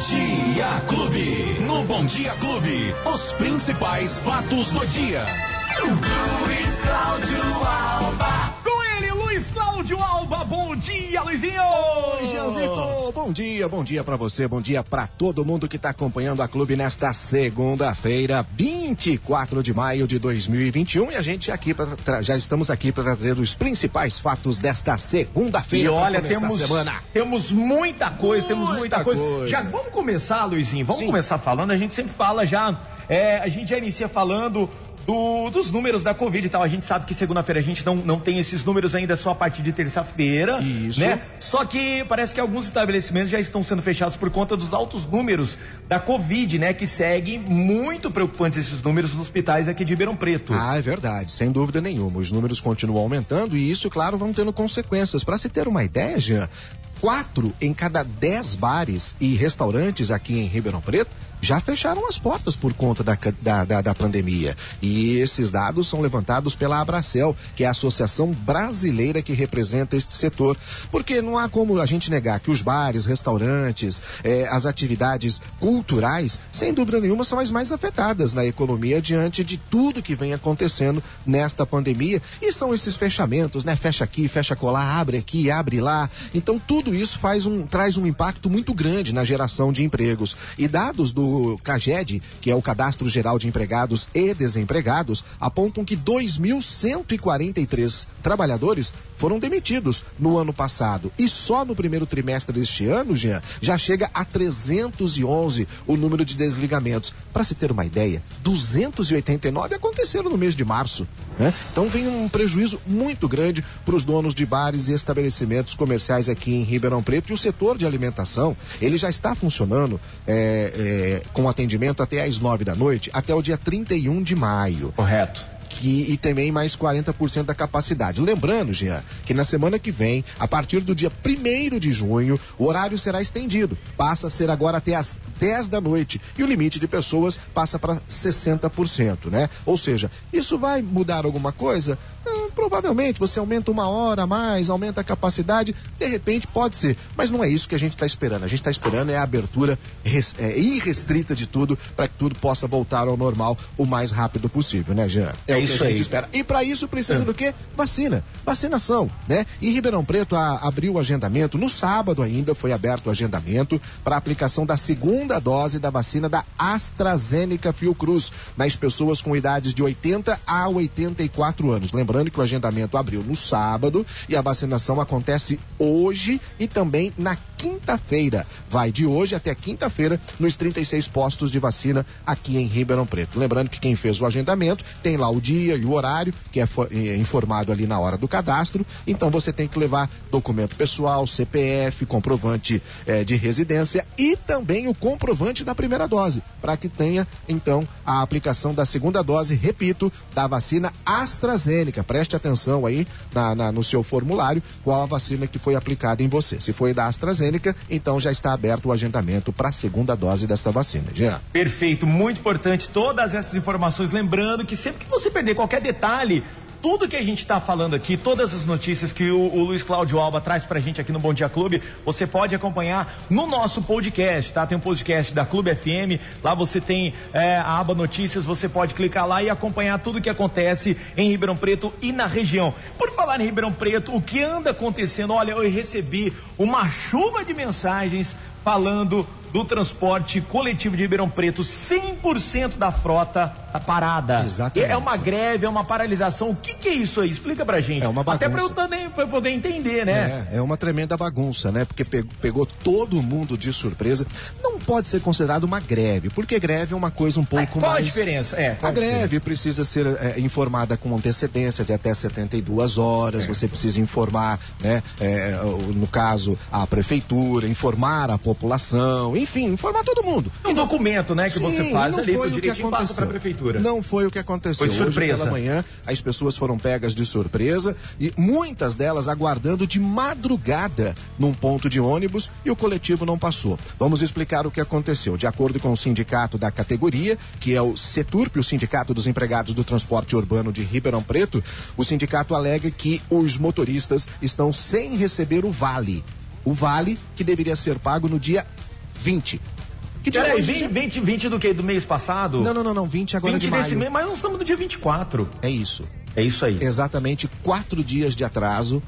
Dia Clube. No Bom Dia Clube, os principais fatos do dia. Luiz Cláudio Alba. Luiz Cláudio Alba. Bom dia, Luizinho. Oi, Gianzito. Bom dia, bom dia para você, bom dia para todo mundo que tá acompanhando a clube nesta segunda-feira, 24 de maio de 2021. E a gente aqui pra, já estamos aqui para trazer os principais fatos desta segunda-feira. E olha, temos, temos muita coisa, muita temos muita coisa. coisa. Já vamos começar, Luizinho. Vamos Sim. começar falando. A gente sempre fala já. É, a gente já inicia falando do, dos números da Covid e tal. A gente sabe que segunda-feira a gente não, não tem esses números ainda só a partir de terça-feira. Isso. Né? Só que parece que alguns estabelecimentos já estão sendo fechados por conta dos altos números da Covid, né? Que seguem muito preocupantes esses números nos hospitais aqui de Ribeirão Preto. Ah, é verdade, sem dúvida nenhuma. Os números continuam aumentando e isso, claro, vão tendo consequências. Para se ter uma ideia, Jean, quatro em cada dez bares e restaurantes aqui em Ribeirão Preto já fecharam as portas por conta da, da, da, da, pandemia. E esses dados são levantados pela Abracel, que é a associação brasileira que representa este setor. Porque não há como a gente negar que os bares, restaurantes, eh, as atividades culturais, sem dúvida nenhuma, são as mais afetadas na economia diante de tudo que vem acontecendo nesta pandemia. E são esses fechamentos, né? Fecha aqui, fecha colar, abre aqui, abre lá. Então tudo isso faz um, traz um impacto muito grande na geração de empregos. E dados do o CAGED, que é o Cadastro Geral de Empregados e Desempregados, apontam que 2.143 trabalhadores foram demitidos no ano passado. E só no primeiro trimestre deste ano, Jean, já chega a 311 o número de desligamentos. Para se ter uma ideia, 289 aconteceram no mês de março. Né? Então vem um prejuízo muito grande para os donos de bares e estabelecimentos comerciais aqui em Ribeirão Preto. E o setor de alimentação, ele já está funcionando é, é, com atendimento até às nove da noite, até o dia 31 de maio. Correto que, e também mais 40% da capacidade. Lembrando, Jean, que na semana que vem, a partir do dia 1 de junho, o horário será estendido. Passa a ser agora até as 10 da noite e o limite de pessoas passa para 60%, né? Ou seja, isso vai mudar alguma coisa? Provavelmente você aumenta uma hora a mais, aumenta a capacidade, de repente pode ser, mas não é isso que a gente está esperando. A gente está esperando é a abertura res, é, irrestrita de tudo para que tudo possa voltar ao normal o mais rápido possível, né, Jean? É, é isso que a gente aí. espera. E para isso precisa é. do quê? Vacina, vacinação, né? E Ribeirão Preto a, abriu o agendamento no sábado ainda foi aberto o agendamento para aplicação da segunda dose da vacina da AstraZeneca Fiocruz nas pessoas com idades de 80 a 84 anos. Lembrando que o agendamento abriu no sábado e a vacinação acontece hoje e também na quinta-feira. Vai de hoje até quinta-feira nos 36 postos de vacina aqui em Ribeirão Preto. Lembrando que quem fez o agendamento tem lá o dia e o horário, que é, é informado ali na hora do cadastro. Então você tem que levar documento pessoal, CPF, comprovante eh, de residência e também o comprovante da primeira dose, para que tenha então a aplicação da segunda dose, repito, da vacina AstraZeneca. Preste atenção aí na, na, no seu formulário qual a vacina que foi aplicada em você. Se foi da AstraZeneca, então já está aberto o agendamento para a segunda dose dessa vacina. Jean. Perfeito, muito importante todas essas informações. Lembrando que sempre que você perder qualquer detalhe, tudo que a gente está falando aqui, todas as notícias que o, o, Luiz Cláudio Alba traz pra gente aqui no Bom Dia Clube, você pode acompanhar no nosso podcast, tá? Tem um podcast da Clube FM, lá você tem é, a aba notícias, você pode clicar lá e acompanhar tudo que acontece em Ribeirão Preto e na região. Por falar em Ribeirão Preto, o que anda acontecendo? Olha, eu recebi uma chuva de mensagens falando do transporte coletivo de Ribeirão Preto, 100% da frota tá parada. Exatamente. É uma greve, é uma paralisação. O que, que é isso aí? Explica pra gente. É uma bagunça. Até pra eu, também, pra eu poder entender, né? É, é uma tremenda bagunça, né? Porque pegou, pegou, todo mundo de surpresa. Não pode ser considerado uma greve, porque greve é uma coisa um pouco é, qual mais. Qual a diferença? É, a greve ser? precisa ser é, informada com antecedência de até 72 horas. É. Você precisa informar, né? É, no caso, a prefeitura, informar a população enfim, informar todo mundo. Um documento, né, que Sim, você faz ali direitinho passa pra prefeitura. Não foi o que aconteceu. Foi surpresa. Hoje pela manhã, as pessoas foram pegas de surpresa e muitas delas aguardando de madrugada num ponto de ônibus e o coletivo não passou. Vamos explicar o que aconteceu. De acordo com o sindicato da categoria, que é o Seturp, o Sindicato dos Empregados do Transporte Urbano de Ribeirão Preto, o sindicato alega que os motoristas estão sem receber o vale. O vale que deveria ser pago no dia 20. Que dia Peraí, 20, 20, 20 do que? Do mês passado? Não, não, não, não 20 agora 20 de maio. Mês, mas nós estamos no dia 24. É isso. É isso aí. Exatamente quatro dias de atraso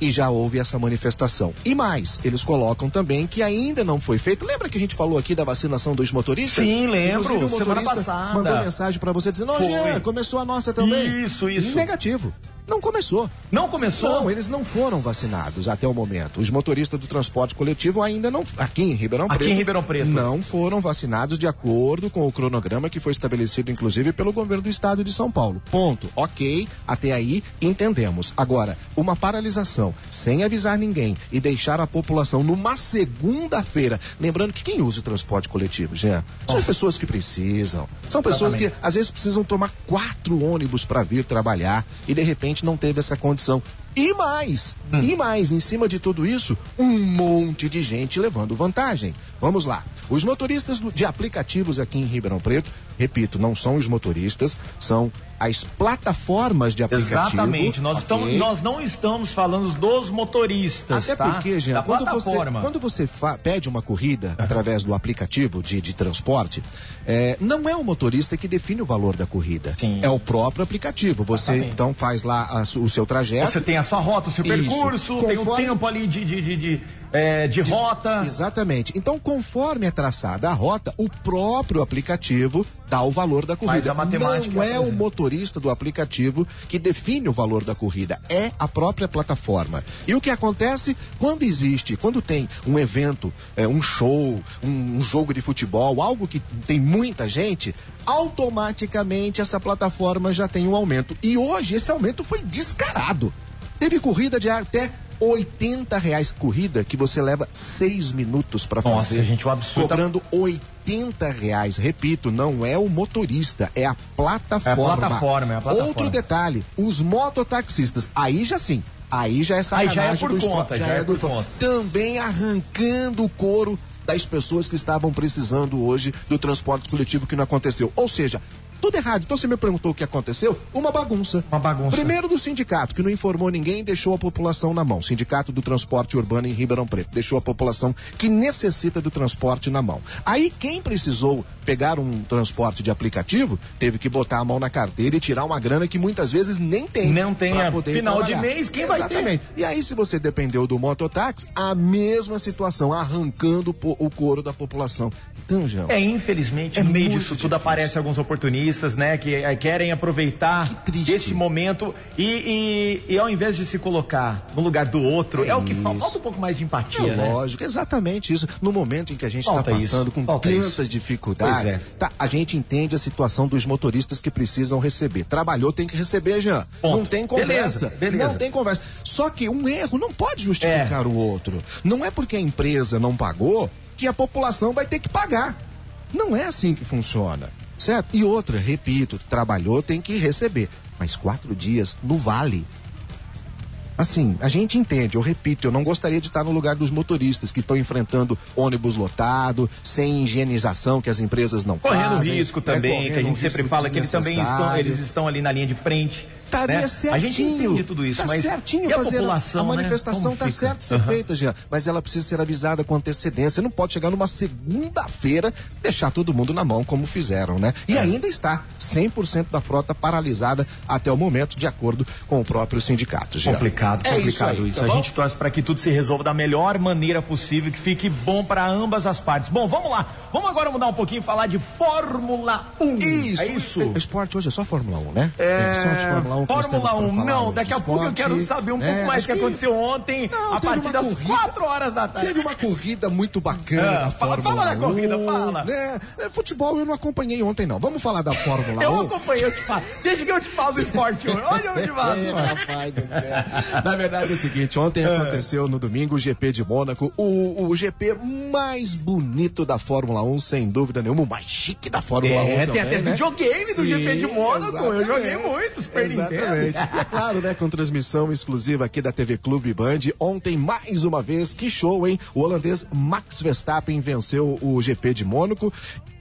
e já houve essa manifestação. E mais, eles colocam também que ainda não foi feito. Lembra que a gente falou aqui da vacinação dos motoristas? Sim, lembro. Semana passada. Mandou mensagem para você dizendo: "Não, Jean, começou a nossa também". Isso, isso. Negativo. Não começou. Não começou? Não, eles não foram vacinados até o momento. Os motoristas do transporte coletivo ainda não. Aqui em Ribeirão Preto. Aqui em Ribeirão Preto. Não foram vacinados de acordo com o cronograma que foi estabelecido, inclusive, pelo governo do estado de São Paulo. Ponto. Ok, até aí entendemos. Agora, uma paralisação sem avisar ninguém e deixar a população numa segunda-feira. Lembrando que quem usa o transporte coletivo, Jean, são as pessoas que precisam. São pessoas Exatamente. que às vezes precisam tomar quatro ônibus para vir trabalhar e de repente não teve essa condição. E mais, hum. e mais, em cima de tudo isso, um monte de gente levando vantagem. Vamos lá. Os motoristas de aplicativos aqui em Ribeirão Preto, repito, não são os motoristas, são as plataformas de aplicativo. Exatamente. Nós, okay. estamos, nós não estamos falando dos motoristas. Até tá? porque, Jean, quando você, quando você pede uma corrida uhum. através do aplicativo de, de transporte, é, não é o motorista que define o valor da corrida. Sim. É o próprio aplicativo. Você Exatamente. então faz lá a, o seu trajeto. Você tem a sua rota, o seu Isso. percurso, conforme... tem o tempo ali de, de, de, de, é, de rota. Exatamente. Então, conforme é traçada a rota, o próprio aplicativo dá o valor da corrida. Mas a matemática. Não é o motorista do aplicativo que define o valor da corrida, é a própria plataforma. E o que acontece quando existe, quando tem um evento, é, um show, um, um jogo de futebol, algo que tem muita gente, automaticamente essa plataforma já tem um aumento. E hoje esse aumento foi descarado. Teve corrida de até 80 reais corrida que você leva seis minutos para fazer. Nossa, gente, um absurdo. Cobrando 80 reais. Repito, não é o motorista, é a plataforma. É a plataforma, é a plataforma. Outro detalhe, os mototaxistas, aí já sim, aí já é sacanagem aí já é por conta, já, já, é, é por conta. Também arrancando o couro das pessoas que estavam precisando hoje do transporte coletivo que não aconteceu. Ou seja, tudo errado. Então você me perguntou o que aconteceu? Uma bagunça. Uma bagunça. Primeiro do sindicato, que não informou ninguém, deixou a população na mão. Sindicato do Transporte Urbano em Ribeirão Preto. Deixou a população que necessita do transporte na mão. Aí quem precisou pegar um transporte de aplicativo, teve que botar a mão na carteira e tirar uma grana que muitas vezes nem tem. Não tem. A final trabalhar. de mês, quem Exatamente. vai ter? E aí se você dependeu do mototáxi, a mesma situação, arrancando o couro da população. Então, João. É, infelizmente, é no meio disso tudo aparecem alguns oportunistas né, que é, querem aproveitar esse momento e, e, e, ao invés de se colocar no lugar do outro, é, é o que falta, falta um pouco mais de empatia, é né? Lógico, exatamente isso. No momento em que a gente está passando isso. com falta tantas isso. dificuldades, é. tá, a gente entende a situação dos motoristas que precisam receber. Trabalhou, tem que receber, Jean. Ponto. Não tem conversa. Beleza, beleza. Não tem conversa. Só que um erro não pode justificar é. o outro. Não é porque a empresa não pagou que a população vai ter que pagar. Não é assim que funciona. Certo? E outra, repito, trabalhou, tem que receber. Mas quatro dias no vale. Assim, a gente entende, eu repito, eu não gostaria de estar no lugar dos motoristas que estão enfrentando ônibus lotado, sem higienização que as empresas não correndo fazem. Correndo risco também, é, que a gente sempre fala que eles também estão, eles estão ali na linha de frente estaria né? certinho. A gente entende tudo isso, tá mas certinho e a fazer população, a manifestação está né? certo de ser uhum. feita, Jean, mas ela precisa ser avisada com antecedência. Não pode chegar numa segunda-feira deixar todo mundo na mão como fizeram, né? E é. ainda está 100% da frota paralisada até o momento, de acordo com o próprio sindicato. Jean. Complicado, é complicado isso. isso. Tá a gente torce para que tudo se resolva da melhor maneira possível, que fique bom para ambas as partes. Bom, vamos lá. Vamos agora mudar um pouquinho e falar de Fórmula 1. Isso. É isso. O esporte hoje é só Fórmula 1, né? É, é só de Fórmula 1. Fórmula 1 não, daqui a pouco eu quero saber um pouco é, mais o que, que aconteceu ontem, não, a partir das corrida, 4 horas da tarde. Teve uma corrida muito bacana ah, da fala, Fórmula fala 1. Fala da corrida, fala. Né? É, futebol eu não acompanhei ontem, não. Vamos falar da Fórmula eu 1. Eu acompanhei, eu te falo. Desde que eu te falo do esporte hoje. Olha eu te falo. É, rapaz do céu. Na verdade é o seguinte, ontem é. aconteceu no domingo o GP de Mônaco, o, o GP mais bonito da Fórmula 1, sem dúvida nenhuma, o mais chique da Fórmula é, 1 É, tem até né? videogame do Sim, GP de Mônaco. Eu joguei muito, Super Exatamente. Nintendo. E é claro, né, com transmissão exclusiva aqui da TV Clube Band. Ontem, mais uma vez, que show, hein? O holandês Max Verstappen venceu o GP de Mônaco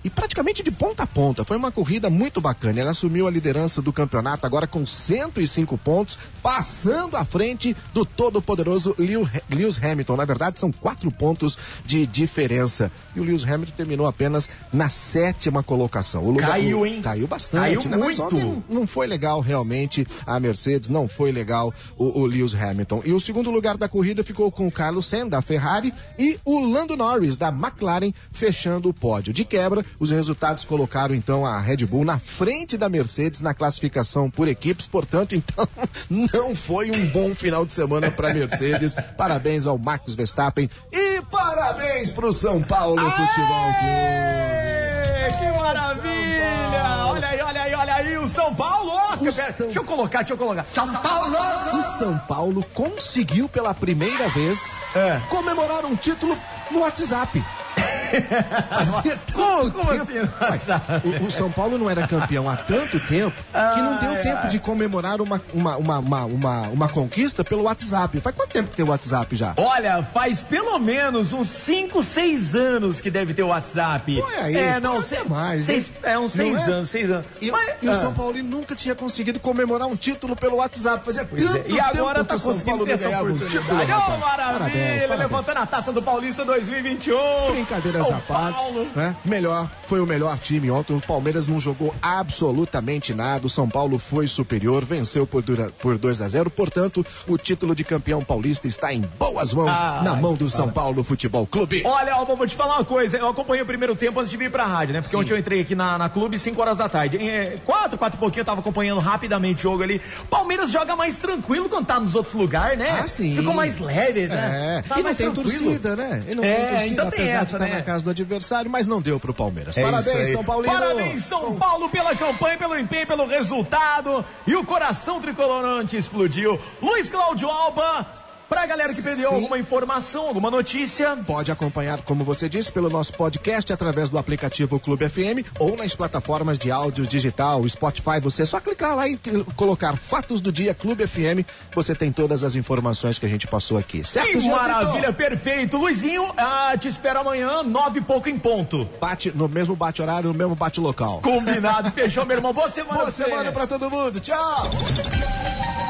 e praticamente de ponta a ponta. Foi uma corrida muito bacana. Ela assumiu a liderança do campeonato agora com 105 pontos, passando à frente do todo-poderoso Lewis Hamilton. Na verdade, são quatro pontos de diferença. E o Lewis Hamilton terminou apenas na sétima colocação. O lugar, caiu, hein? Caiu bastante. Caiu né? muito. não foi legal realmente a Mercedes, não foi legal o, o Lewis Hamilton. E o segundo lugar da corrida ficou com o Carlos Senna, da Ferrari, e o Lando Norris, da McLaren, fechando o pódio. De quebra, os resultados colocaram então a Red Bull na frente da Mercedes na classificação por equipes, portanto, então não foi um bom final de semana para Mercedes. Parabéns ao Marcos Verstappen e parabéns para o São Paulo Aê! Futebol Clube. Que maravilha! Olha aí, olha aí, olha aí, o São Paulo! O São... Deixa eu colocar, deixa eu colocar. São Paulo! O São Paulo conseguiu pela primeira vez é. comemorar um título no WhatsApp. Fazia como, como assim? O, o, São Paulo não era campeão há tanto tempo que não deu tempo de comemorar uma, uma, uma, uma, uma, uma conquista pelo WhatsApp. Faz quanto tempo que tem o WhatsApp já? Olha, faz pelo menos uns 5, 6 anos que deve ter o WhatsApp. Foi aí, é, não, sei mais. Seis, é uns 6 é? anos, 6 anos. E, Mas, e ah. o São Paulo nunca tinha conseguido comemorar um título pelo WhatsApp. Fazia pois tanto é. E agora tá conseguindo ter essa oportunidade. Um título, oh, maravilha! Parabéns, parabéns. Levantando a taça do Paulista 2021. Brincadeiras à parte né? Melhor, foi o melhor time ontem. O Palmeiras não jogou absolutamente nada. O São Paulo foi superior, venceu por, por 2 a 0. Portanto, o título de campeão paulista está em boas mãos, ah, na mão do São Paulo Futebol Clube. Olha, eu vou te falar uma coisa. Eu acompanhei o primeiro tempo antes de vir pra rádio, né? Porque Sim. ontem eu entrei aqui na, na clube 5 horas da tarde. Em, é, quatro, quatro e pouquinho eu tava acompanhando rapidamente o jogo ali. Palmeiras joga mais tranquilo quando tá nos outros lugares, né? Ah, sim. Ficou mais leve, né? É. Tá e não tem tranquilo. torcida, né? E não é, tem torcida, então tem essa, estar né? Casa do adversário, mas não deu pro Palmeiras. É Parabéns, São Paulo. Parabéns, São Paulo, pela campanha, pelo empenho, pelo resultado. E o coração tricolorante explodiu. Luiz Cláudio Alba Pra galera que perdeu Sim. alguma informação, alguma notícia. Pode acompanhar, como você disse, pelo nosso podcast através do aplicativo Clube FM ou nas plataformas de áudio digital, Spotify. Você é só clicar lá e colocar Fatos do Dia Clube FM. Você tem todas as informações que a gente passou aqui. Certo, que maravilha, perfeito. Luizinho, ah, te espero amanhã, nove e pouco em ponto. Bate, no mesmo bate horário, no mesmo bate local. Combinado, fechou, meu irmão. Boa semana. Boa semana pra todo mundo. Tchau.